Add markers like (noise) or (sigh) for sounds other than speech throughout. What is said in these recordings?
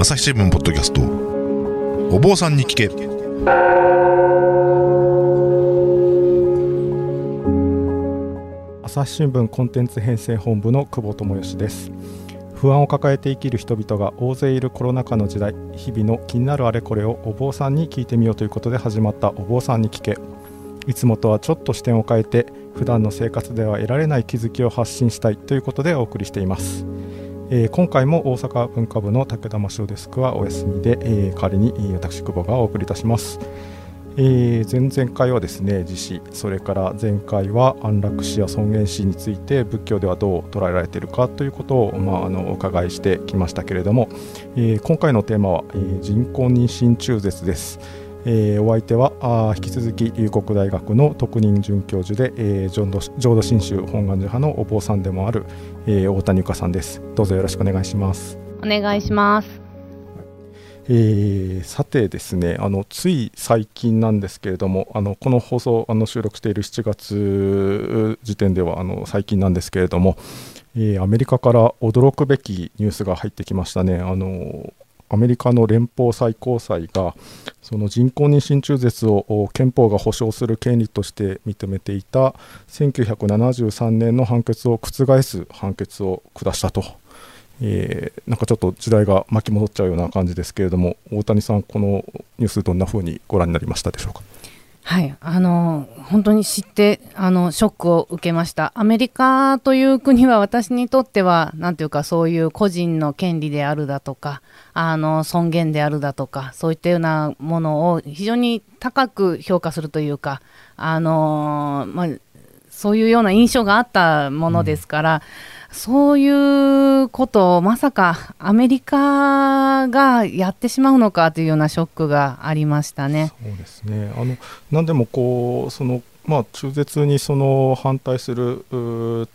朝日新聞ポッドキャスト。お坊さんに聞け。朝日新聞コンテンツ編成本部の久保智義です。不安を抱えて生きる人々が大勢いるコロナ禍の時代日々の気になるあれこれをお坊さんに聞いてみようということで始まったお坊さんに聞け。いつもとはちょっと視点を変えて普段の生活では得られない気づきを発信したいということでお送りしています。えー、今回も大阪文化部の武田真潮デスクはお休みで、えー、代わりに私久保がお送りいたします、えー、前々回はですね自死それから前回は安楽死や尊厳死について仏教ではどう捉えられているかということを、まあ、あのお伺いしてきましたけれども、え、今回のテーマは、え、人工妊娠中絶です。えー、お相手はあ引き続き龍谷大学の特任准教授で、えー、浄土浄土真宗本願寺派のお坊さんでもある、えー、大谷由香さんです。どうぞよろしくお願いします。お願いします。えー、さてですねあのつい最近なんですけれどもあのこの放送あの収録している7月時点ではあの最近なんですけれども、えー、アメリカから驚くべきニュースが入ってきましたね。あのアメリカの連邦最高裁がその人工妊娠中絶を憲法が保障する権利として認めていた1973年の判決を覆す判決を下したと、えー、なんかちょっと時代が巻き戻っちゃうような感じですけれども大谷さんこのニュースどんなふうにご覧になりましたでしょうか？はい、あの本当に知ってあのショックを受けました。アメリカという国は私にとってはなんていうかそういう個人の権利であるだとかあの尊厳であるだとかそういったようなものを非常に高く評価するというかあのまあそういうような印象があったものですから。うんそういうことをまさかアメリカがやってしまうのかというようなショックがありましたね。そうですねあの何でもこうその、まあ、中絶にその反対するっ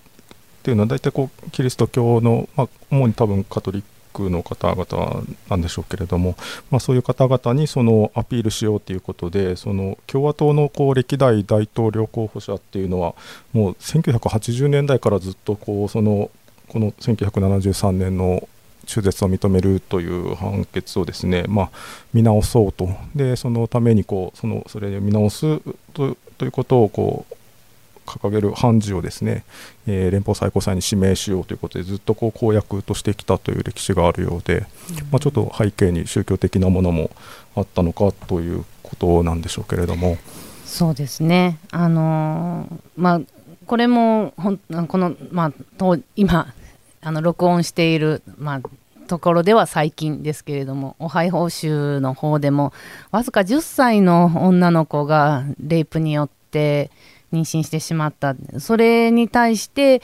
ていうのは大体こうキリスト教の、まあ、主に多分カトリックの方々なんでしょうけれども、まあ、そういう方々にそのアピールしようということでその共和党のこう歴代大統領候補者っていうのはもう1980年代からずっとこうそのこの1973年の中絶を認めるという判決をですね、まあ、見直そうと。でそのためにこうそのそれを見直すということをこう掲げる判事をですね、えー、連邦最高裁に指名しようということでずっとこう公約としてきたという歴史があるようで、うん、まあ、ちょっと背景に宗教的なものもあったのかということなんでしょうけれども。そうですね、あのー、まあ、これもほんこの、まあ、今あの録音している、まあ、ところでは最近ですけれどもオハイオ州の方でもわずか10歳の女の子がレイプによって妊娠してしまったそれに対して、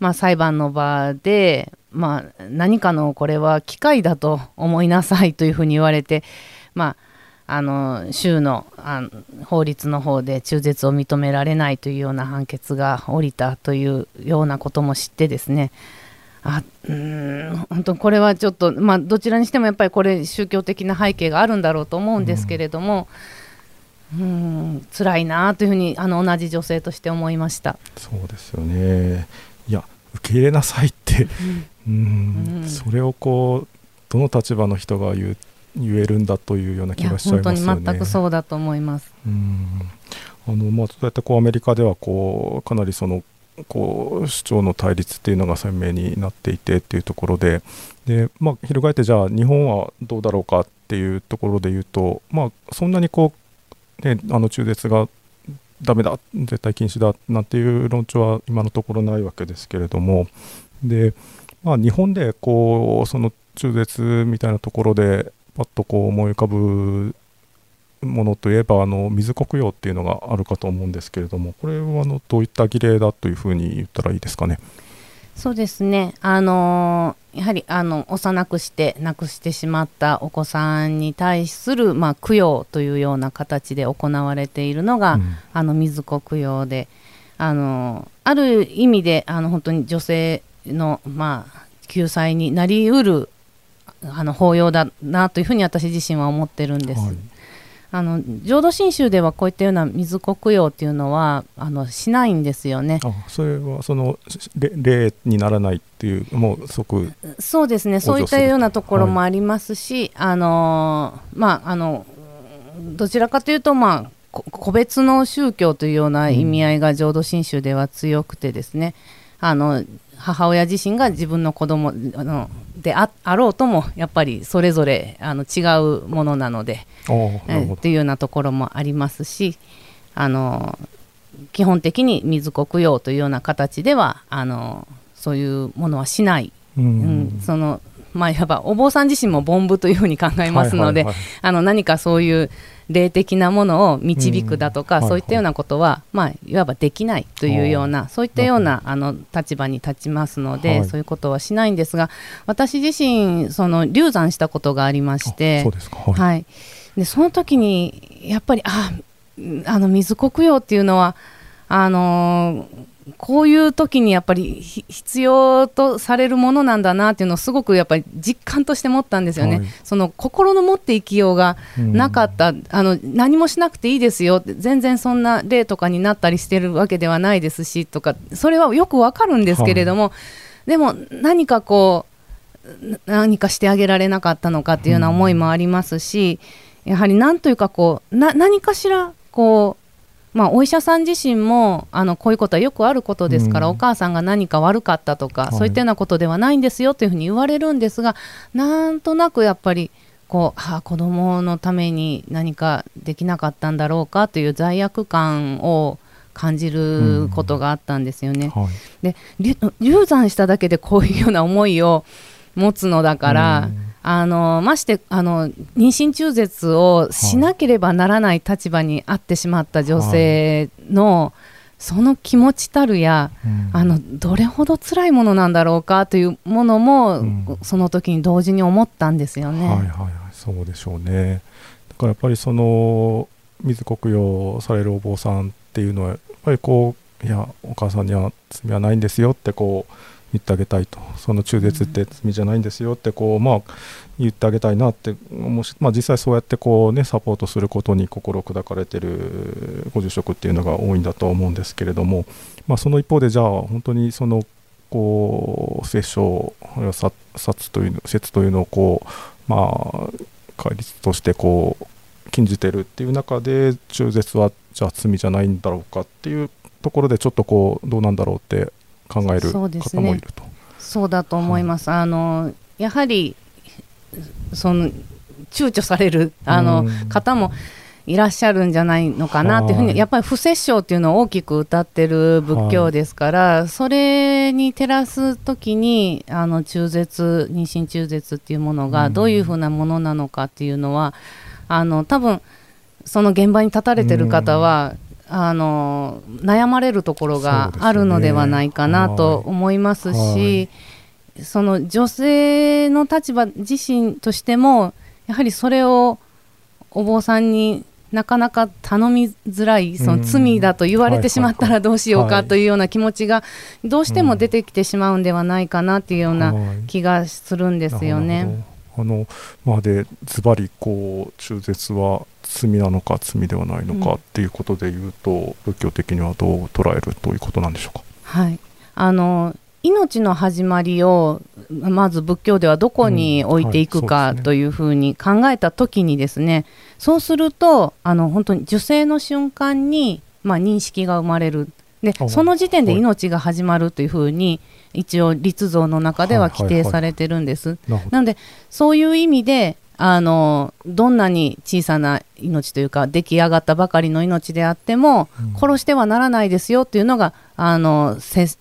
まあ、裁判の場で、まあ、何かのこれは機械だと思いなさいというふうに言われて、まあ、あの州のあ法律の方で中絶を認められないというような判決が下りたというようなことも知ってですねあうん本当これはちょっと、まあ、どちらにしてもやっぱりこれ宗教的な背景があるんだろうと思うんですけれども。うんうん辛いなというふうにあの同じ女性として思いました。そうですよね。いや受け入れなさいって。うん、うん、それをこうどの立場の人が言う言えるんだというような気がしちゃいますよね。本当に全くそうだと思います。うん。あのまあそうやってこうアメリカではこうかなりそのこう主張の対立っていうのが鮮明になっていてっていうところで。で、まあ、翻ってじゃあ日本はどうだろうかっていうところで言うと、まあ、そんなにこうであの中絶がダメだ絶対禁止だなんていう論調は今のところないわけですけれども。で、まあ、日本でこうその中絶みたいなところでパッとこう思い浮かぶものといえばあの水黒洋っていうのがあるかと思うんですけれども。これはあのどういった儀礼だというふうに言ったらいいですかね。そうですね、あの、やはりあの幼くして亡くしてしまったお子さんに対する、まあ、供養というような形で行われているのが、うん、あの水子供養で、あのー、ある意味であの本当に女性の、まあ、救済になりうるあの法要だなというふうに私自身は思ってるんです。はいあの浄土真宗ではこういったような水黒用っていうのはあのしないんですよね。あそれはその例にならないっていうもう即そうですね。そういったようなところもありますし、はい、あのまああのどちらかというとまあ個別の宗教というような意味合いが浄土真宗では強くてですね、うん、あの母親自身が自分の子供あのでああろうともやっぱりそれぞれあの違うものなのでえっていうようなところもありますしあの基本的に水国用というような形ではあのそういうものはしない、うん、うん、そのまあ、いわばお坊さん自身も凡夫というふうに考えますので、あの何かそういう霊的なものを導くだとか、うん、そういったようなことは、まあ、いわばできないというようなそういったようなあの立場に立ちますので、はい、そういうことはしないんですが私自身その流産したことがありましてはい、はい、でその時にやっぱりああの水黒用っていうのはあのーこういう時にやっぱり必要とされるものなんだなっていうのをすごくやっぱり実感として持ったんですよね、はい、その心の持っていきようがなかった、うん、あの何もしなくていいですよ。全然そんな例とかになったりしてるわけではないですしとかそれはよくわかるんですけれども、はい、でも何かこう何かしてあげられなかったのかっていうような思いもありますし、うん、やはりなんというかこうな何かしらこうまあ、お医者さん自身もあのこういうことはよくあることですから、うん、お母さんが何か悪かったとか、はい、そういったようなことではないんですよというふうに言われるんですがなんとなくやっぱりこう、はあ、子供のために何かできなかったんだろうかという罪悪感を感じることがあったんですよね。うん。はい、で流産しただけでこういうような思いを持つのだから、うんあのましてあの妊娠中絶をしなければならない立場にあってしまった女性の、はい、その気持ちたるや、うん、あのどれほど辛いものなんだろうかというものも、うん、その時に同時に思ったんですよね。はいはいはい、そうでしょうね。だからやっぱりその水黒用されるお坊さんっていうのはやっぱりこういやお母さんには罪はないんですよってこう言ってあげたいと。その中絶って罪じゃないんですよってこう、まあ、言ってあげたいなってもし、まあ、実際そうやってこう、ね、サポートすることに心砕かれてるご住職っていうのが多いんだと思うんですけれども、まあ、その一方でじゃあ本当にそのこう殺生殺殺という説というのをこう、まあ、戒律としてこう禁じてるっていう中で中絶はじゃあ罪じゃないんだろうかっていうところでちょっとこうどうなんだろうって考える方もいると。そう、ね,、だと思います、はい、あのやはりその躊躇されるあの方もいらっしゃるんじゃないのかなっていうふうに、やっぱり不殺生っていうのを大きく歌ってる仏教ですから、それに照らす時にあの中絶妊娠中絶っていうものがどういうふうなものなのかっていうのは、あの多分その現場に立たれてる方は、あの悩まれるところがあるのではないかなと思いますし、その女性の立場自身としてもやはりそれをお坊さんになかなか頼みづらいその罪だと言われてしまったらどうしようかというような気持ちがどうしても出てきてしまうんではないかなというような気がするんですよね。あのまでズバリこう中絶は罪なのか罪ではないのかっていうことでいうと、うん、仏教的にはどう捉えるということなんでしょうか？はい。あの命の始まりをまず仏教ではどこに置いていくかというふうに考えた時にですね、そうするとあの本当に受精の瞬間に、まあ、認識が生まれるでその時点で命が始まるというふうに一応立像の中では規定されてるんです。なのでそういう意味であのどんなに小さな命というか出来上がったばかりの命であっても、うん、殺してはならないですよっていうのがあの説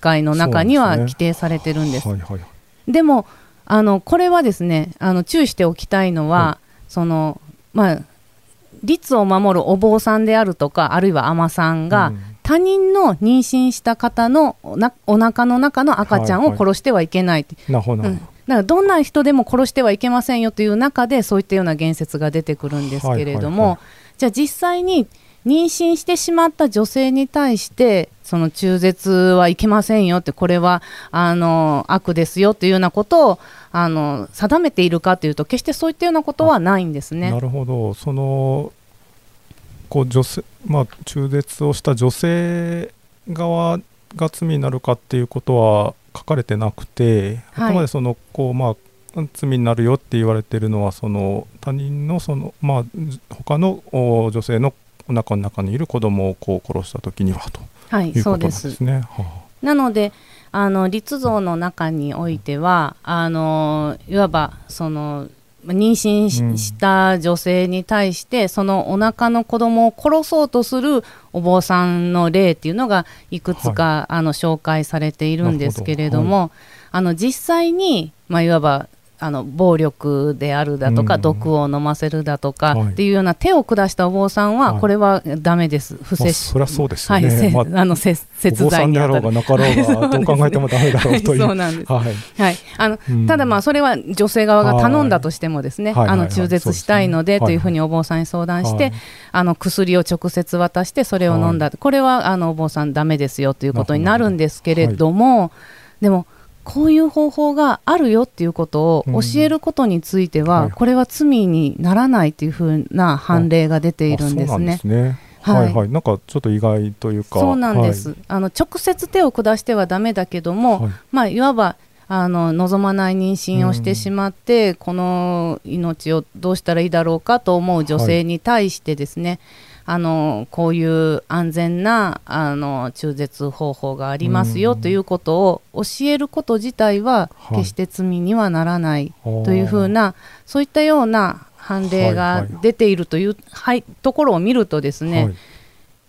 会の中には規定されてるんです。で、ねはいはい、でもあのこれはですねあの注意しておきたいのは、はい、そのまあ律を守るお坊さんであるとかあるいは海女さんが、うん他人の妊娠した方のおなお腹の中の赤ちゃんを殺してはいけない、はいはい、うん、だからどんな人でも殺してはいけませんよという中でそういったような言説が出てくるんですけれども、はいはいはい、じゃあ実際に妊娠してしまった女性に対してその中絶はいけませんよってこれはあの悪ですよというようなことをあの定めているかというと決してそういったようなことはないんですね。なるほど。そのこう女性、まあ、中絶をした女性側が罪になるかっていうことは書かれてなくて、あくまでそのこう、まあ、罪になるよって言われてるのはその他人のその、まあ、他の女性のお腹の中にいる子供をこう殺した時にはとはい、いうことなんですね。はあ、なのであの立像の中においてはあのいわばその妊娠した女性に対して、うん、そのお腹の子供を殺そうとするお坊さんの例っていうのがいくつか、はい、あの紹介されているんですけれども、はい、あの実際に、まあ、いわばあの暴力であるだとか、うん、毒を飲ませるだとか、はい、っていうような手を下したお坊さんは、これはだめです、不摂そりゃそうですよね、はい、あ、の節罪にあろうがなかろうが、どう考えてもだめだろうという、(laughs) そうなんです、はい。はい。あの、うん、ただ、まあ、それは女性側が頼んだとしてもですね、あの中絶したいのでというふうにお坊さんに相談して、あの薬を直接渡して、それを飲んだ、これはあのお坊さん、だめですよということになるんですけれども、でも、こういう方法があるよっていうことを教えることについては、うん、これは罪にならないというふうな判例が出ているんですね。はい、はい、はい、なんかちょっと意外というかそうなんです、はい、あの直接手を下してはだめだけども、はい、まあ、いわばあの望まない妊娠をしてしまって、うん、この命をどうしたらいいだろうかと思う女性に対してですね、あのこういう安全なあの中絶方法がありますよということを教えること自体は決して罪にはならないというふうな、はい、そういったような判例が出ているという、はい、ところを見るとですね、はい、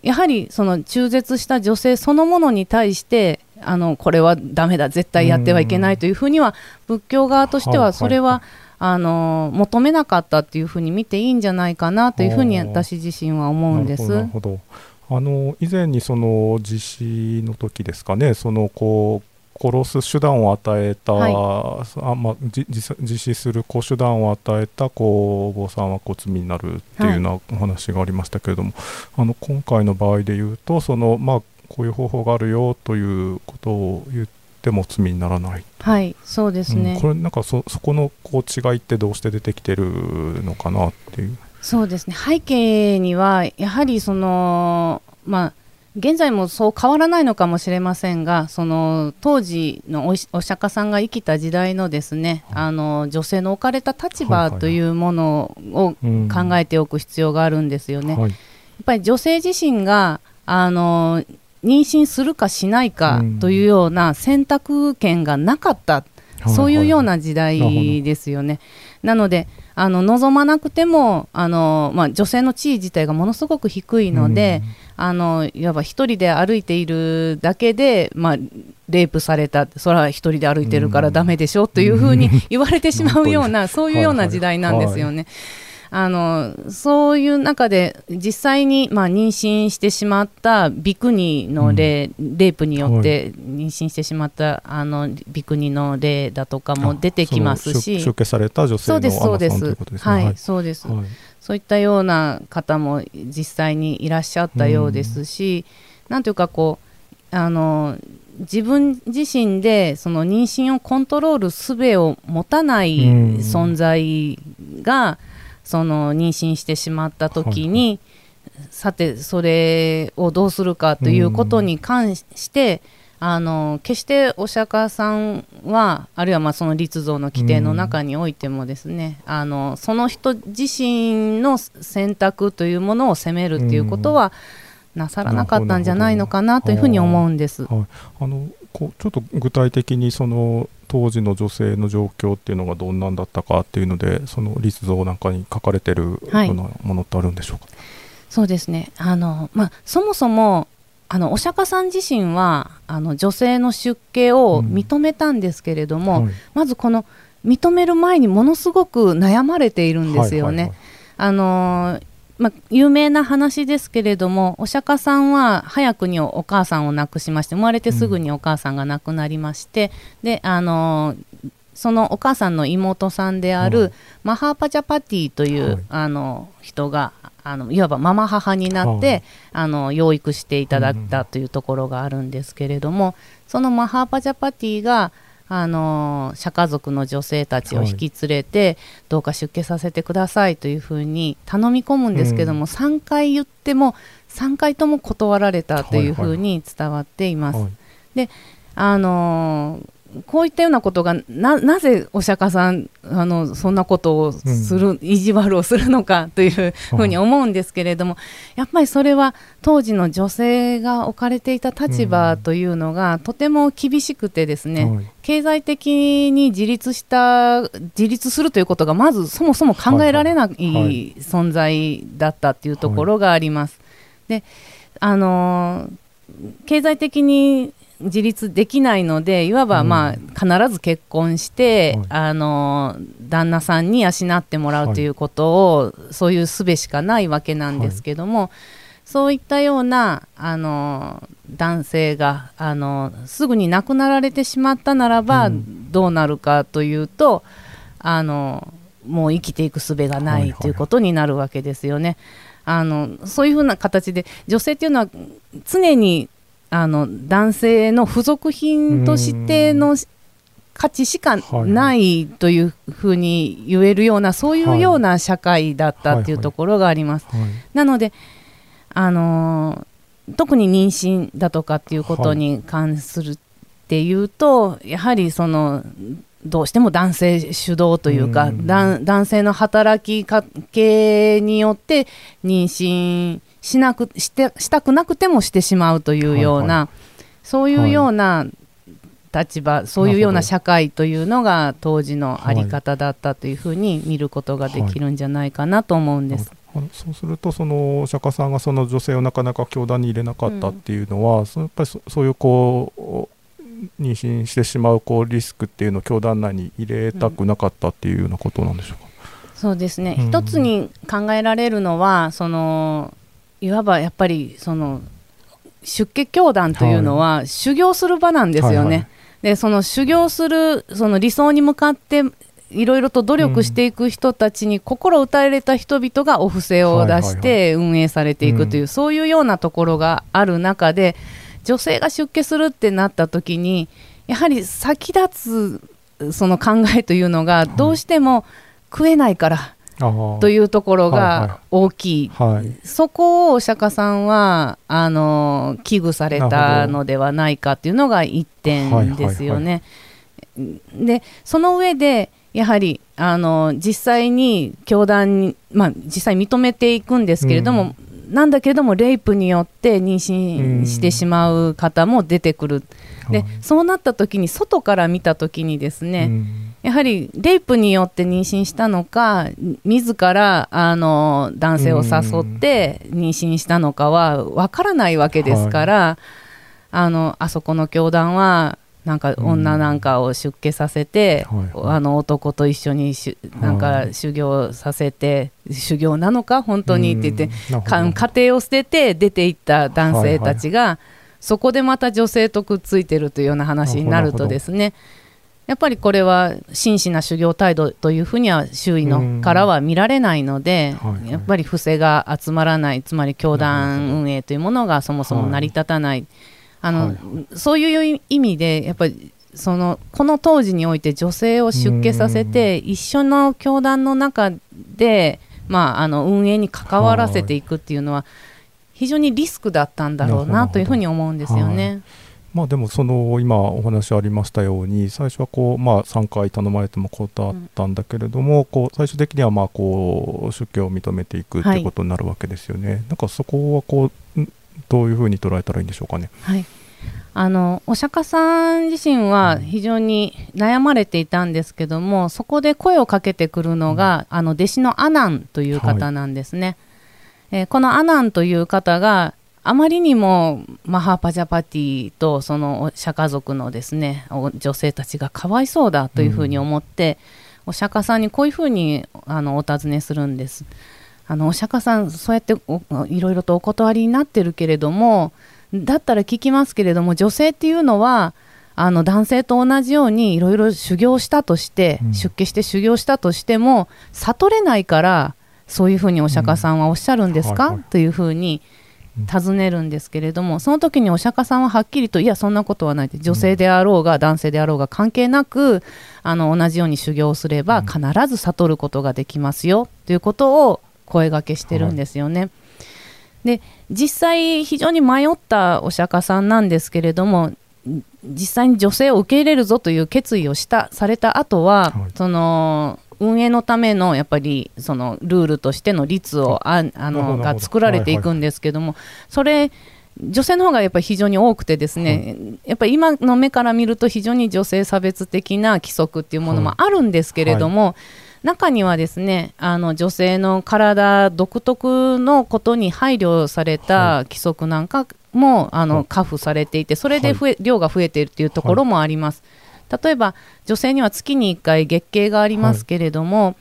やはりその中絶した女性そのものに対してあのこれはだめだ絶対やってはいけないというふうには仏教側としてはそれは、あの求めなかったっていうふうに見ていいんじゃないかなというふうに私自身は思うんです。なるほどあの以前にその地震の時ですかねそのこう殺す手段を与えた、はい、あまあ、実施する手段を与えたこうお坊さんはこう罪になるっていうようなお話がありましたけれども、はい、あの今回の場合で言うとその、まあ、こういう方法があるよということを言ってっても罪にならない。はいそうですね、うん、これなんかそそこのこう違いってどうして出てきてるのかなっていう。そうですね。背景にはやはりそのまあ現在もそう変わらないのかもしれませんがその当時のおお釈迦さんが生きた時代のですね、はい、あの女性の置かれた立場というものを考えておく必要があるんですよね。はい、やっぱり女性自身があの妊娠するかしないかというような選択権がなかった、うん、そういうような時代ですよね。なのであの望まなくてもあの、まあ、女性の地位自体がものすごく低いので、うん、あのいわば一人で歩いているだけで、まあ、レイプされた。それは一人で歩いてるからだめでしょというふうに言われてしまうような、(laughs) そういうような時代なんですよね。はいはいあのそういう中で実際に、まあ、妊娠してしまったビクニの例、うん、レイプによって妊娠してしまった、はい、あのビクニの例だとかも出てきますし。出家された女性のそうですそうです、はい、そうです、はい、そういったような方も実際にいらっしゃったようですし、うん、なんというかこうあの自分自身でその妊娠をコントロールすべを持たない存在が、うんその妊娠してしまった時に、はい、さてそれをどうするかということに関して、あの決してお釈迦さんはあるいはまあその立像の規定の中においてもですね、あのその人自身の選択というものを責めるということはなさらなかったんじゃないのかなというふうに思うんです。はい、あのこうちょっと具体的にその当時の女性の状況っていうのがどんなんだったかっていうのでその立像なんかに書かれてるようなものってあるんでしょうか、はい、そうですね。あの、まあ、そもそもあのお釈迦さん自身はあの女性の出家を認めたんですけれども、うん。はい、まずこの認める前にものすごく悩まれているんですよね。はいはいはい、あのまあ、有名な話ですけれどもお釈迦さんは早くにお母さんを亡くしまして生まれてすぐにお母さんが亡くなりまして、うん、であのそのお母さんの妹さんである、はい。マハーパジャパティという、はい。あの人があのいわばママ母になって、はい。あの養育していただいうんたというところがあるんですけれども、そのマハーパジャパティがあの釈迦族の女性たちを引き連れて、どうか出家させてくださいというふうに頼み込むんですけども、3回言っても3回とも断られたというふうに伝わっています。はい。あのーこういったようなことがななぜお釈迦さんあのそんなことをする、意地悪をするのかというふうに思うんですけれども、やっぱりそれは当時の女性が置かれていた立場というのが、とても厳しくてですね、はい。経済的に自立した自立するということがまずそもそも考えられないはい。はい。存在だったっていうところがあります。であのー経済的に自立できないのでいわば、うん。まあ、必ず結婚して、はい。あのー旦那さんに養ってもらうということを、そういう術しかないわけなんですけども、そういったようなあの男性があのすぐに亡くなられてしまったならば、うん。どうなるかというとあのもう生きていく術がはいはいない。ということになるわけですよね。あのそういうふうな形で女性っていうのは常にあの男性の付属品としての価値しかないというふうに言えるようなそういうような社会だったっていうところがあります。はいなので、あのー特に妊娠だとかっていうことに関するっていうと、やはりそのどうしても男性主導というか、男性の働きかけによって妊娠しなくしてしたくなくてもしてしまうというような、はいそういうような立場、そういうような社会というのが当時のあり方だったというふうに見ることができるんじゃないかなと思うんです。そうするとそのお釈迦さんがその女性をなかなか教団に入れなかったっていうのは、そのやっぱりそそういうこう妊娠してしまうこうリスクっていうのを教団内に入れたくなかったっていうようなことなんでしょうか？そうですね、うん。一つに考えられるのはそのいわばやっぱりその出家教団というのは修行する場なんですよね。はいはい。でその修行するその理想に向かっていろいろと努力していく人たちに心打たれた人々がお布施を出しはいはいて運営されていくという、うん。そういうようなところがある中で女性が出家するってなった時にやはり先立つその考えというのがどうしても食えないからとういうところはいはい。が大きい、はい。そこをお釈迦さんはあの危惧されたのではないかというのが一点ですよね。でその上でやはりあの実際に教団に、まあ、実際認めていくんですけれども、なんだけれどもレイプによって妊娠してしまう方も出てくる、ではい。そうなった時に外から見た時にですね、うんやはりレイプによって妊娠したのか自らあの男性を誘って妊娠したのかは分からないわけですから、あのあそこの教団はなんか女なんかを出家させて、はいはい。あの男と一緒にしなんか修行させて、修行なのか本当にって言って、家庭を捨てて出ていった男性たちが、そこでまた女性とくっついてるというような話になるとですねやっぱりこれは真摯な修行態度というふうには周囲のからは見られないので、はいはい。やっぱり不正が集まらないつまり教団運営というものがそもそも成り立たない、あのはい。そういう意味でやっぱりそのこの当時において女性を出家させて一緒の教団の中で、まあ、あの運営に関わらせていくっていうのは非常にリスクだったんだろうなというふうに思うんですよね。まあでもその今お話ありましたように最初はこうまあ3回頼まれても断ったんだけれども、こう最終的にはまあこう出家を認めていくっていうことになるわけですよね。なんかそこはこうんどういうふうに捉えたらいいんでしょうかね。はいあのお釈迦さん自身は非常に悩まれていたんですけども、そこで声をかけてくるのが、あの弟子のアナンという方なんですね。えーこのアナンという方があまりにもマハパジャパティとそのお釈迦族のですねお女性たちがかわいそうだというふうに思って、お釈迦さんにこういうふうにあのお尋ねするんです。あのお釈迦さんそうやっておいろいろとお断りになってるけれどもだったら聞きますけれども女性っていうのはあの男性と同じようにいろいろ修行したとして、うん。出家して修行したとしても悟れないからそういうふうにお釈迦さんはおっしゃるんですか、はいはい。というふうに尋ねるんですけれどもその時にお釈迦さんははっきりといやそんなことはないって女性であろうが男性であろうが関係なくあの同じように修行をすればうん。必ず悟ることができますよということを声がけしてるんですよね。で実際非常に迷ったお釈迦さんなんですけれども実際に女性を受け入れるぞという決意をしたされた後は、はい。その運営のためのやっぱりそのルールとしての律をああのどが作られていくんですけども、それ女性の方がやっぱり非常に多くてですね、やっぱり今の目から見ると非常に女性差別的な規則っていうものもあるんですけれども、中にはですねあの女性の体独特のことに配慮された規則なんかも、あのはい。加付されていてそれで増え、量が増えているというところもあります。例えば女性には月に1回月経がありますけれども、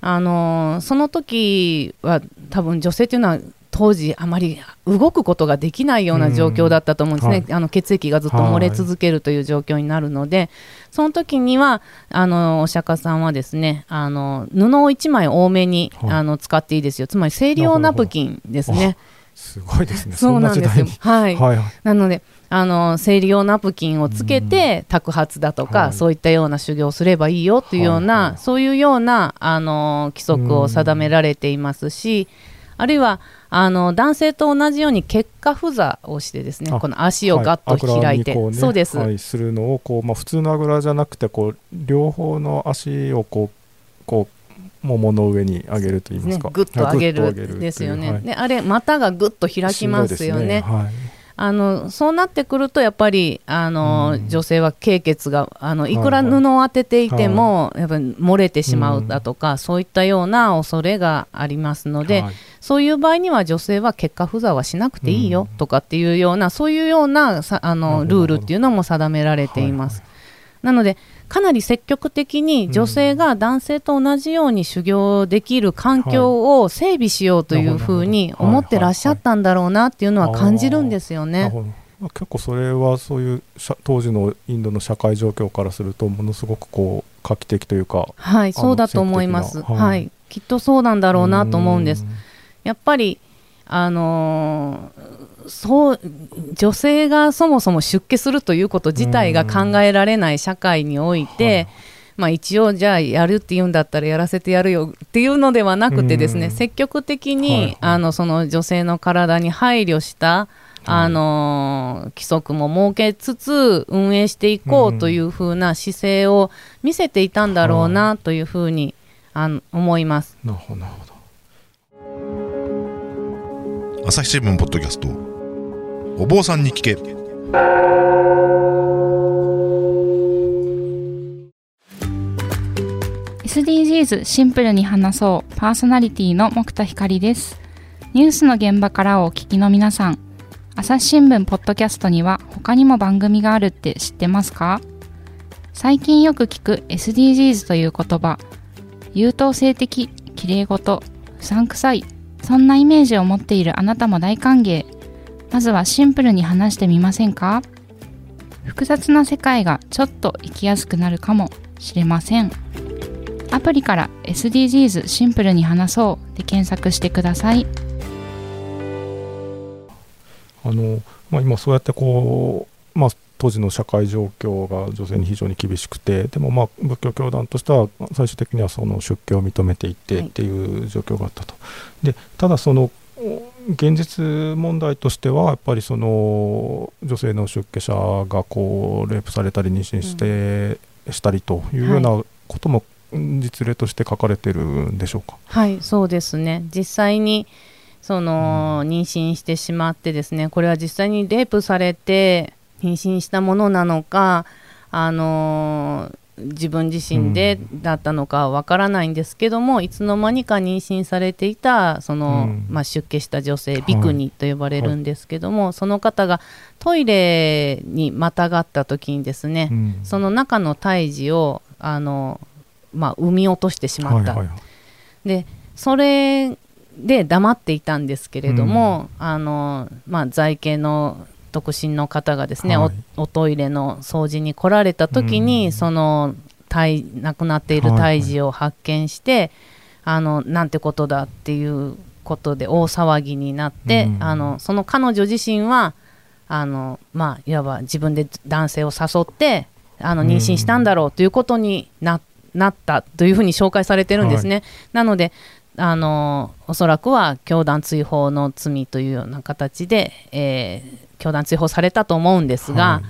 あのその時は多分女性というのは当時あまり動くことができないような状況だったと思うんですね、うんあの血液がずっと漏れ続けるという状況になるので、その時にはあのお釈迦さんはですねあの布を1枚多めに、はい。あの使っていいですよ。つまり生理用ナプキンですね。すごいですね。そうなんですよ。はいはい。なのであの生理用ナプキンをつけて托髪だとか、はい。そういったような修行をすればいいよというような、はいはいそういうようなあの規則を定められていますし、あるいはあの男性と同じように結果不座をしてですねあこの足をガッと開いて、はい。ねそうです、はい、するのをこう、まあ、普通のあぐらじゃなくてこう両方の足をこうこう桃の上に上げると言いますか、ね。ぐっと上げるですよね、はい。であれ股がぐっと開きますよね。しんどいですはいあのそうなってくるとやっぱりあの、うん。女性は経血があのいい。くら布を当てていても、やっぱり漏れてしまうだとか、そういったような恐れがありますので、はい。そういう場合には女性は結果不座はしなくていいようん。とかっていうような、そういうようなさあのルールっていうのも定められています。はい。なのでかなり積極的に女性が男性と同じように修行できる環境を整備しようというふうに思ってらっしゃったんだろうなっていうのは感じるんですよね。まあ結構それはそういう社当時のインドの社会状況からするとものすごくこう画期的というかはい、そうだと思います。はいはい、きっとそうなんだろうなと思うんです。んやっぱりあのーそう女性がそもそも出家するということ自体が考えられない社会において、まあ、一応じゃあやるっていうんだったらやらせてやるよっていうのではなくてですね、うん積極的に、あのその女性の体に配慮したあのー規則も設けつつ運営していこうというふうな姿勢を見せていたんだろうなというふうにあの思います。なるほどなるほど。朝日新聞ポッドキャストお坊さんに聞け。SDGs シンプルに話そう。パーソナリティの木田光です。ニュースの現場からお聞きの皆さん。朝日新聞ポッドキャストには他にも番組があるって知ってますか？最近よく聞く SDGs という言葉。優等生的綺麗事不散臭い。そんなイメージを持っているあなたも大歓迎。まずはシンプルに話してみませんか？複雑な世界がちょっと生きやすくなるかもしれません。アプリから SDGs シンプルに話そうで検索してください。あの、まあ、今そうやってこう、まあ、当時の社会状況が女性に非常に厳しくてでもまあ仏教教団としては最終的にはその出家を認めていってっていう状況があったと。でただその現実問題としてはやっぱりその女性の出家者がこうレイプされたり妊娠して、したりというようなことも実例として書かれてるんでしょうか？はい、そうですね。実際にその、妊娠してしまってですね、これは実際にレイプされて妊娠したものなのか、あのー自分自身でだったのかわからないんですけども、いつの間にか妊娠されていたその、うん。まあ、出家した女性はい。ビクニと呼ばれるんですけども、その方がトイレにまたがった時にですね、うん。その中の胎児をあの、まあ、産み落としてしまった、はいはいはい。でそれで黙っていたんですけれども、あのまあ、在家の独身の方がですね、はい。おおトイレの掃除に来られた時に、うんその胎亡くなっている胎児を発見して、あのなんてことだっていうことで大騒ぎになって、うんあのその彼女自身はあの、まあ、いわば自分で男性を誘ってあの妊娠したんだろうということにななったというふうに紹介されてるんですね。なのであのおそらくは教団追放の罪というような形で、えー教団追放されたと思うんですが、は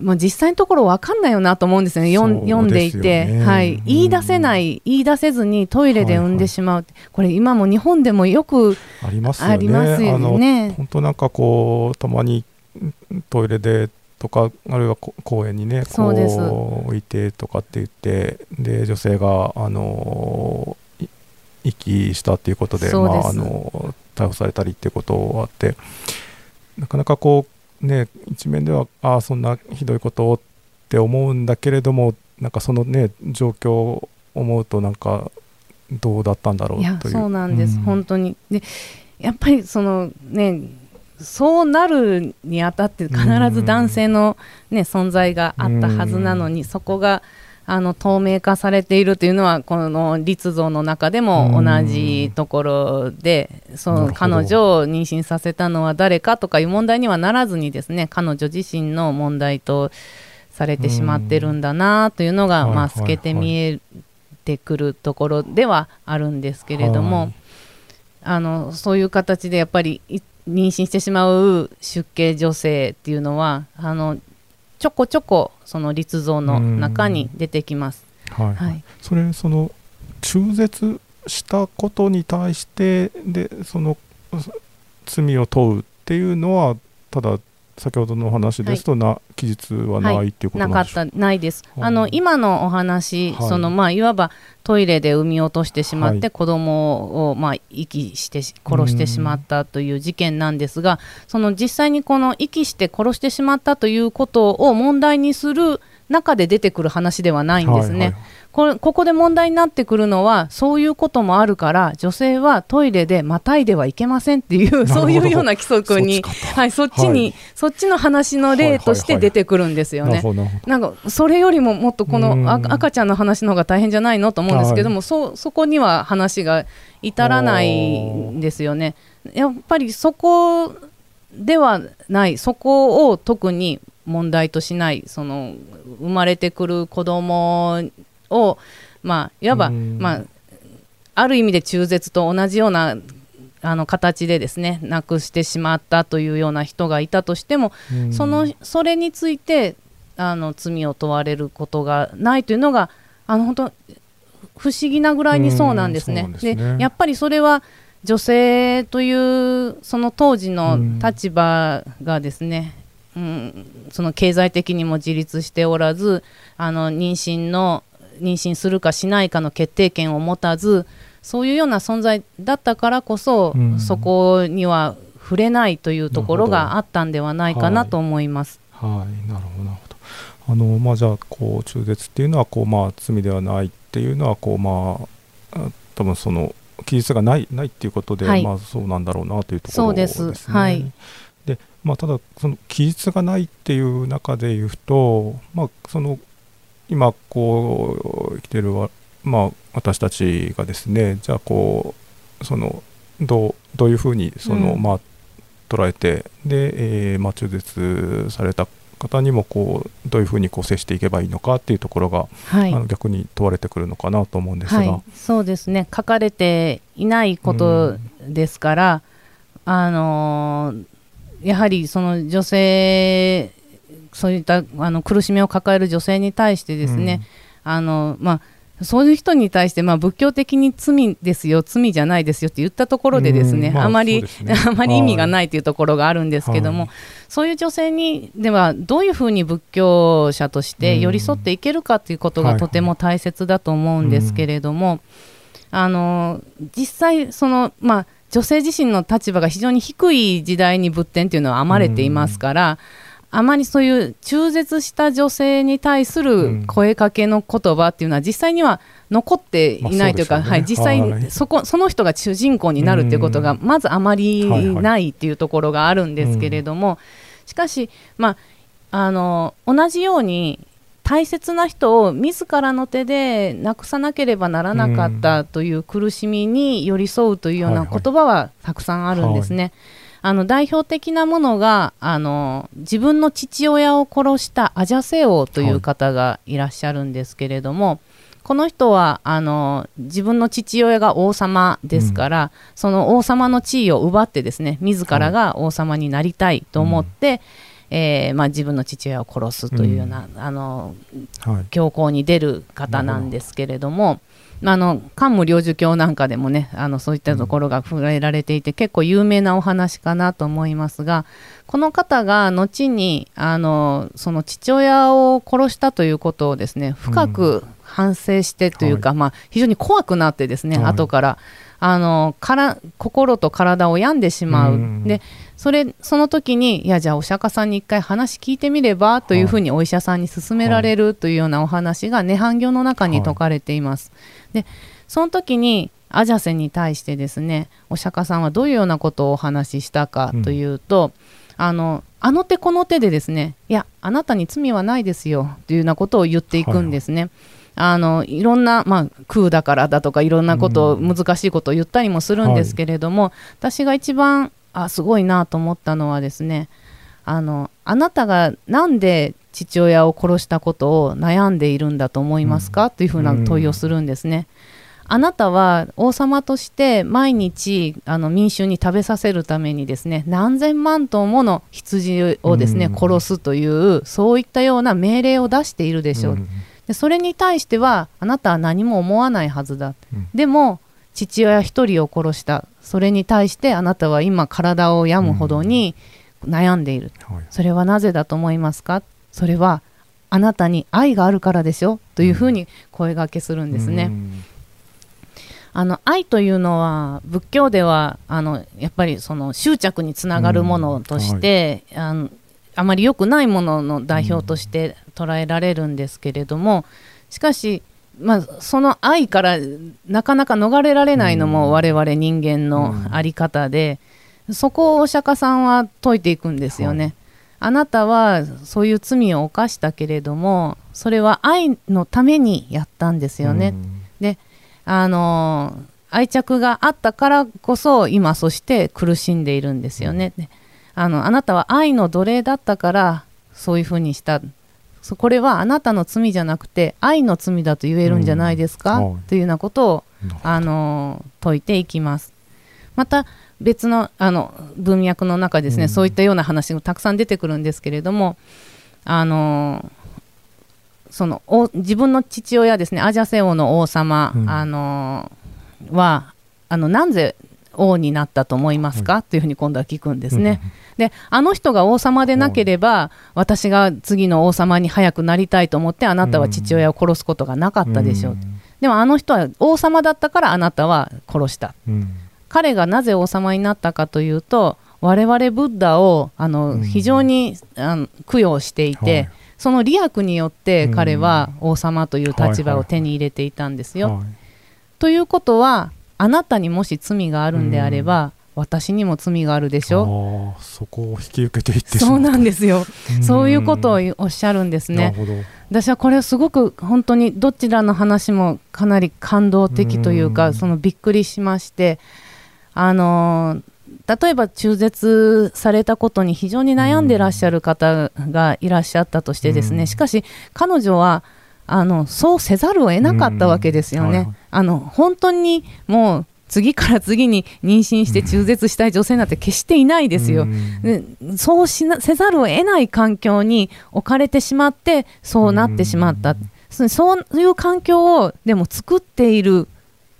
い。もう実際のところ分かんないよなと思うんですよね、読ん読んでいて、ねはい、うん。言い出せない、言い出せずにトイレで産んでしまう、これ、今も日本でもよくありますよね。本当なんかこうたまにんトイレでとかあるいはこ公園にねこう置いてとかって言ってで女性があのい遺棄したっていうことでまああの逮捕されたりっていうことがあってなかなかこうね一面ではああそんなひどいことをって思うんだけれどもなんかそのね状況を思うとなんかどうだったんだろうという。そうなんです、うん。本当に。でやっぱりそのねそうなるにあたって必ず男性の、ね、存在があったはずなのに、そこがあの透明化されているというのはこの立像の中でも同じところで、その彼女を妊娠させたのは誰かとかいう問題にはならずにですね彼女自身の問題とされてしまってるんだなというのが、うんまあ、透けて見えてくるところではあるんですけれども、はい。あのそういう形でやっぱりい妊娠してしまう出家女性っていうのはあのちょこちょこその立像の中に出てきます。はい。はい、それその中絶したことに対してでそのそ罪を問うっていうのはただ先ほどのお話ですとな、記述はないっていうことなか。ったないです。はああの今のお話、はい。そのまあいわばトイレで産み落としてしまって、はい。子供をまあ遺棄してし殺してしまったという事件なんですが、その実際にこの遺棄して殺してしまったということを問題にする中で出てくる話ではないんですね。はいはい。これここで問題になってくるのはそういうこともあるから女性はトイレでまたいではいけませんっていうそういうような規則にそっちかはい、そっちに、はい。そっちの話の例として出てくるんですよね。なんかそれよりももっとこうん。のあ赤ちゃんの話の方が大変じゃないのと思うんですけども、そそこには話が至らないんですよね。やっぱりそこではない。そこを特に問題としないその生まれてくる子供をまあいわば、うん。まあ、ある意味で中絶と同じようなあの形でですね亡くしてしまったというような人がいたとしてもうん。そのそれについてあの罪を問われることがないというのがあの本当不思議なぐらいにそうなんですね。ですね。やっぱりそれは女性というその当時の立場がですね、うん、その経済的にも自立しておらずあの妊娠の妊娠するかしないかの決定権を持たずそういうような存在だったからこそ、うん。そこには触れないというところがあったんではないかなと思います。はい、なるほどなるほど。あのまあじゃあこう中絶っていうのはこうまあ罪ではないっていうのはこうまああ多分その記述がないないっていうことで、はい。まあそうなんだろうなというところそうでです。すね。はい。でまあただその記述がないっていう中で言うとまあその今こう生きてるわまあ私たちがですねじゃあこうそのどうどういうふうにその、うんまあ捉えてで、えーまあ、中絶された方にもこうどういうふうにこう接していけばいいのかっていうところが、はい。あの逆に問われてくるのかなと思うんですが、はい、そうですね。書かれていないことですから、あのーやはりその女性そういったあの苦しみを抱える女性に対してですね、あのまあそういう人に対して、まあ、仏教的に罪ですよ、罪じゃないですよって言ったところでですね、うん。まああまり、ね。(laughs) あまり意味がないというところがあるんですけども、はい。そういう女性にではどういうふうに仏教者として寄り添っていけるかということはい。がとても大切だと思うんですけれども、あの実際その、まあ、女性自身の立場が非常に低い時代に仏典というのは編まれていますから、あまりそういう中絶した女性に対する声かけの言葉っていうのは実際には残っていないというか、まあそうね。はい、実際はい。にそこその人が主人公になるっていうことがまずあまりないっていうところがあるんですけれども、しかし、まあ、あの同じように大切な人を自らの手でなくさなければならなかったという苦しみに寄り添うというようなはいはい言葉はたくさんあるんですね。あの代表的なものがあの自分の父親を殺したアジャセ王という方がいらっしゃるんですけれども、この人はあの自分の父親が王様ですから、その王様の地位を奪ってですね自らが王様になりたいと思って、えーまあ、自分の父親を殺すというような、あのはい。強行に出る方なんですけれども。あの桓武領事教なんかでもねあのそういったところが触れられていて、結構有名なお話かなと思いますがこの方が後にあのその父親を殺したということをですね深く反省してというか、まあ、非常に怖くなってですね、はい。後からあのから心と体を病んでしまう、うん。でそれその時にいやじゃあお釈迦さんに一回話聞いてみればというふうにお医者さんに勧められるというようなお話が涅槃経の中に説かれています。でその時にアジャセに対してですねお釈迦さんはどういうようなことをお話ししたかというと、あのあの手この手でですねいやあなたに罪はないですよというようなことを言っていくんですね。あのいろんな、まあ、空だからだとかいろんなことを、うん。難しいことを言ったりもするんですけれども、私が一番あすごいなと思ったのはですねあのあなたがなんで父親を殺したことを悩んでいるんだと思いますか、というふうな問いをするんですね。あなたは王様として毎日あの民衆に食べさせるためにですね何千万頭もの羊をですね、うん。殺すというそういったような命令を出しているでしょう、うん。でそれに対してはあなたは何も思わないはずだ、うん。でも父親一人を殺した。それに対してあなたは今体を病むほどに悩んでいる、はい。それはなぜだと思いますか？それはあなたに愛があるからでしょというふうに声がけするんですね。うん。あの愛というのは仏教ではあのやっぱりその執着につながるものとして、あのあまり良くないものの代表として捉えられるんですけれども、しかし、まあ、その愛からなかなか逃れられないのうんも我々人間の在り方で、そこをお釈迦さんは説いていくんですよね。はいあなたはそういう罪を犯したけれどもそれは愛のためにやったんですよね。であの愛着があったからこそ今そして苦しんでいるんですよね。であのあなたは愛の奴隷だったからそういうふうにしたそこれはあなたの罪じゃなくて愛の罪だと言えるんじゃないですか、うん。はい。というようなことをうんあの説いていきます。また別のあの文脈の中ですね、うん。そういったような話がたくさん出てくるんですけれどもあのそのお自分の父親ですねアジャセ王の王様、うん。あのはあのなぜ王になったと思いますか、というふうに今度は聞くんですね。であの人が王様でなければ、私が次の王様に早くなりたいと思ってあなたは父親を殺すことがなかったでしょう、でもあの人は王様だったからあなたは殺した。うん。彼がなぜ王様になったかというと我々ブッダをあの、うん非常にあの供養していて、はい。その利益によってうん。彼は王様という立はいはい場を手に入れていたんですよ。はい。ということはあなたにもし罪があるんであれば、私にも罪があるでしょ。そこを引き受けていってしまそうなんですよ、うん。そういうことをおっしゃるんですね。なるほど。私はこれはすごく本当にどちらの話もかなり感動的というか、うん。そのびっくりしましてあのー例えば中絶されたことに非常に悩んでらっしゃる方がいらっしゃったとしてですね、うん。しかし彼女はあのそうせざるを得なかったわけですよね。うん。はいはい。あの本当にもう次から次に妊娠して中絶したい女性なんて決していないですよ。うそうしなせざるを得ない環境に置かれてしまってそうなってしまった、そういう環境をでも作っている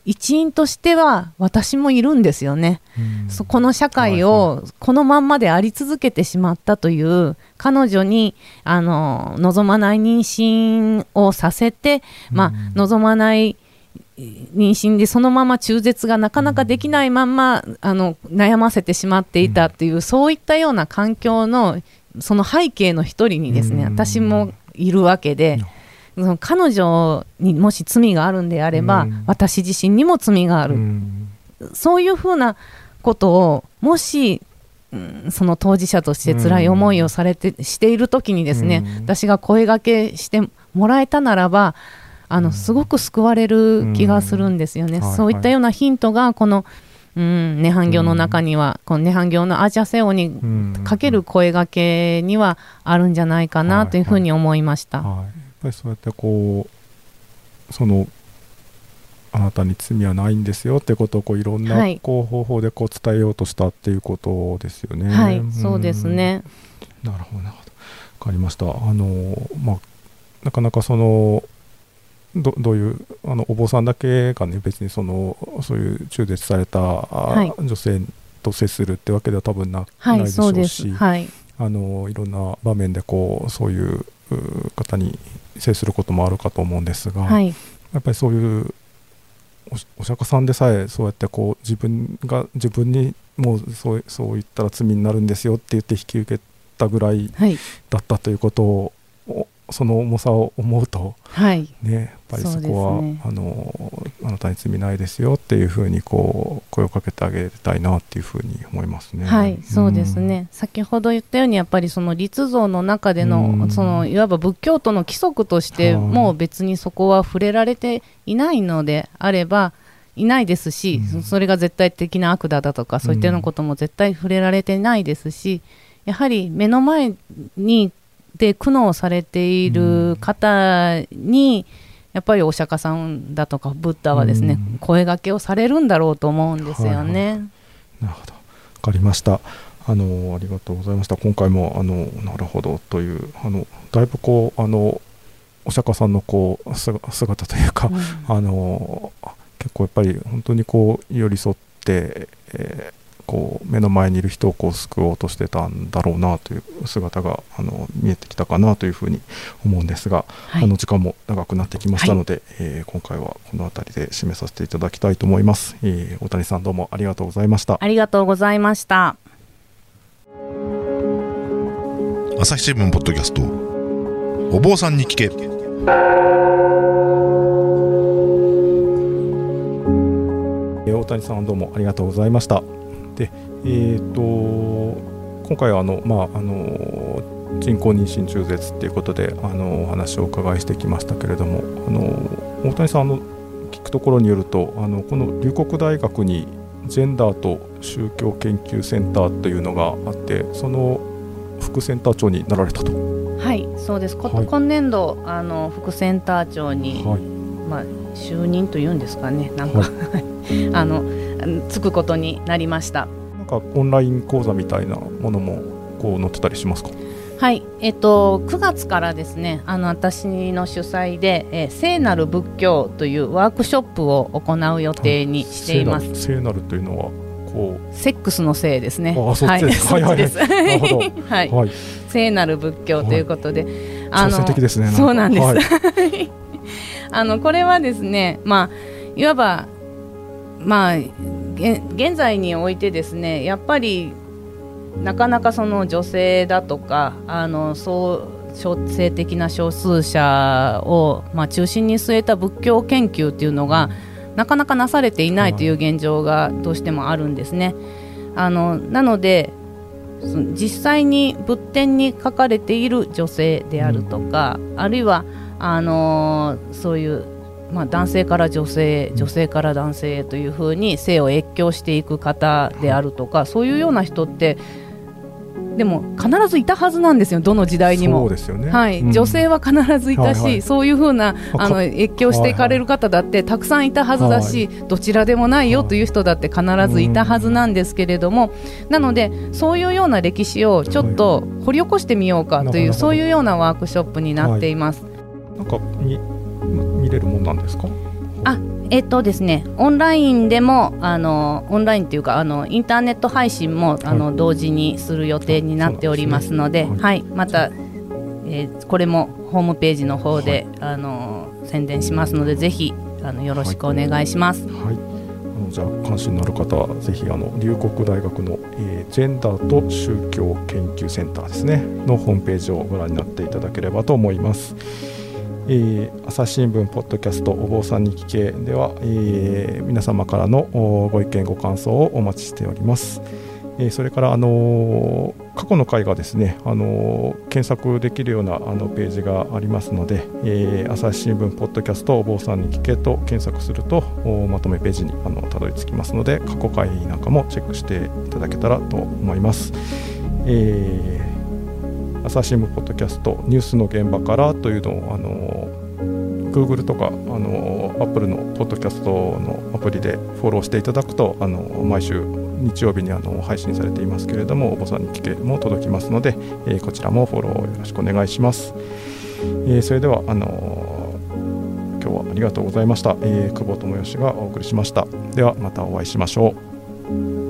一員としては私もいるんですよね、うん。そこの社会はいをこのまんまであり続けてしまったという彼女にあの望まない妊娠をさせて、まあうん望まない妊娠でそのまま中絶がなかなかできないまんまあの悩ませてしまっていたっていう、そういったような環境のその背景の一人にですね、うん。私もいるわけで、その彼女にもし罪があるんであれば、うん。私自身にも罪があうる、ん。そういうふうなことをもし、うんその当事者として辛い思いをされて、している時にですね、うん。私が声がけしてもらえたならばあの、うん。すごく救われる気がするんですよね、うん。はいそういったようなヒントがこの、うん、涅槃業の中には、この涅槃業のアジャセオにうん。かける声がけにはあるんじゃないかなというふうに思いました。はい、やっぱりそうやってこうそのあなたに罪はないんですよってことをこういろんなはいこう方法でこう伝えようとしたっていうことですよね。はい、んそうです。ね。なるほどなるほど。わかりました。あのまあなかなかそのどどういうあのお坊さんだけがね別にそのそういう中絶された、あい女性と接するってわけでは多分な,、はい、ないでしょう。し、はい、あのいろんな場面でこうそういうう方に接することもあるかと思うんですが、はい、やっぱりそういうお釈迦さんでさえそうやってこう自分が自分にもうそうそう言ったら罪になるんですよって言って引き受けたぐらいはい、だったということをおその重さを思うとはい、ねやっぱりそこは、ね。あのあなたに罪ないですよっていうふうにこう声をかけてあげたいなっていうふうに思いますね。はい、そうですね。先ほど言ったようにやっぱりその立像の中での、うん。そのいわば仏教徒の規則としてはい。もう別にそこは触れられていないのであればいないですし、うん。それが絶対的な悪だだとかそういったようなことも絶対触れられてないですし、やはり目の前にで苦悩されている方に、やっぱりお釈迦さんだとかブッダはですね、うん声がけをされるんだろうと思うんですよね。なるほど。わかりました。あのありがとうございました。今回もあのなるほどというあのだいぶこうあのお釈迦さんのこうす姿というか、うんあの結構やっぱり本当にこう寄り添って、えーこう目の前にいる人をこう救おうとしてたんだろうなという姿があの見えてきたかなというふうに思うんですが、はいあの時間も長くなってきましたので、えー今回はこの辺りで締めさせていただきたいと思います。えー大谷さんどうもありがとうございました。ありがとうございました。朝日新聞ポッドキャストお坊さんに聞けえー大谷さんどうもありがとうございました。で、えー、と今回はあの、まあ、あの人工妊娠中絶っていうことであのお話をお伺いしてきましたけれどもあの大谷さんあの聞くところによるとあのこの龍谷大学にジェンダーと宗教研究センターというのがあってその副センター長になられたと。はい、そうです。こはい今年度あの副センター長に、はいまあ就任というんですかね、なんか、は (laughs) あのつくことになりました。なんかオンライン講座みたいなものもこう載ってたりしますか？はい、えっと9月からですね、あの私の主催で、えー聖なる仏教というワークショップを行う予定にしています。聖なる聖なるというのはこセックスのせいですね。あそっちです。はい、(laughs) はいはい。そっちです。はい、うはい。聖なる仏教ということで、挑戦的ですねか。そうなんです。はい。(laughs) あのこれはですね、まあ、いわば、まあ、げ現在においてですねやっぱりなかなかその女性だとかあのそう少性的な少数者を、まあ、中心に据えた仏教研究っていうのがなかなかなされていないという現状がどうしてもあるんですね。あのなので実際に仏典に書かれている女性であるとか、あるいはあのーそういう、まあ、男性から女性女性から男性へというふうに性を越境していく方であるとかそういうような人ってでも必ずいたはずなんですよどの時代にそうも。ですよね。はい。うん。女性は必ずいたし、はいはい。そういうふうなああの越境していかれる方だってたくさんいたはずだし、どちらでもないよという人だって必ずいたはずなんですけれども、なのでそういうような歴史をちょっと掘り起こしてみようかという、そういうようなワークショップになっています。なんか見見れるもんなんですか？あえっとですね、オンラインでもあのオンラインというかあのインターネット配信もあの、同時にする予定になっておりますので、ですね。はい、また、えーこれもホームページの方で、あの宣伝しますのでぜひあのよろしくお願いします。はい。のじゃあ関心のある方はぜひあの龍谷大学の、えージェンダーと宗教研究センターですねのホームページをご覧になっていただければと思います。えー朝日新聞ポッドキャストお坊さんに聞けでは、えー皆様からのご意見ご感想をお待ちしております。えーそれから、あのー過去の回がですね、あのー検索できるようなあのページがありますので、えー朝日新聞ポッドキャストお坊さんに聞けと検索するとまとめページにあのたどり着きますので過去回なんかもチェックしていただけたらと思います。えー朝日新聞ポッドキャストニュースの現場からというのをあの Google とかあの Apple のポッドキャストのアプリでフォローしていただくとあの毎週日曜日にあの配信されていますけれどもお坊さんに聞けも届きますので、えーこちらもフォローよろしくお願いします、えーそれではあの今日はありがとうございました、えー久保智義がお送りしました。ではまたお会いしましょう。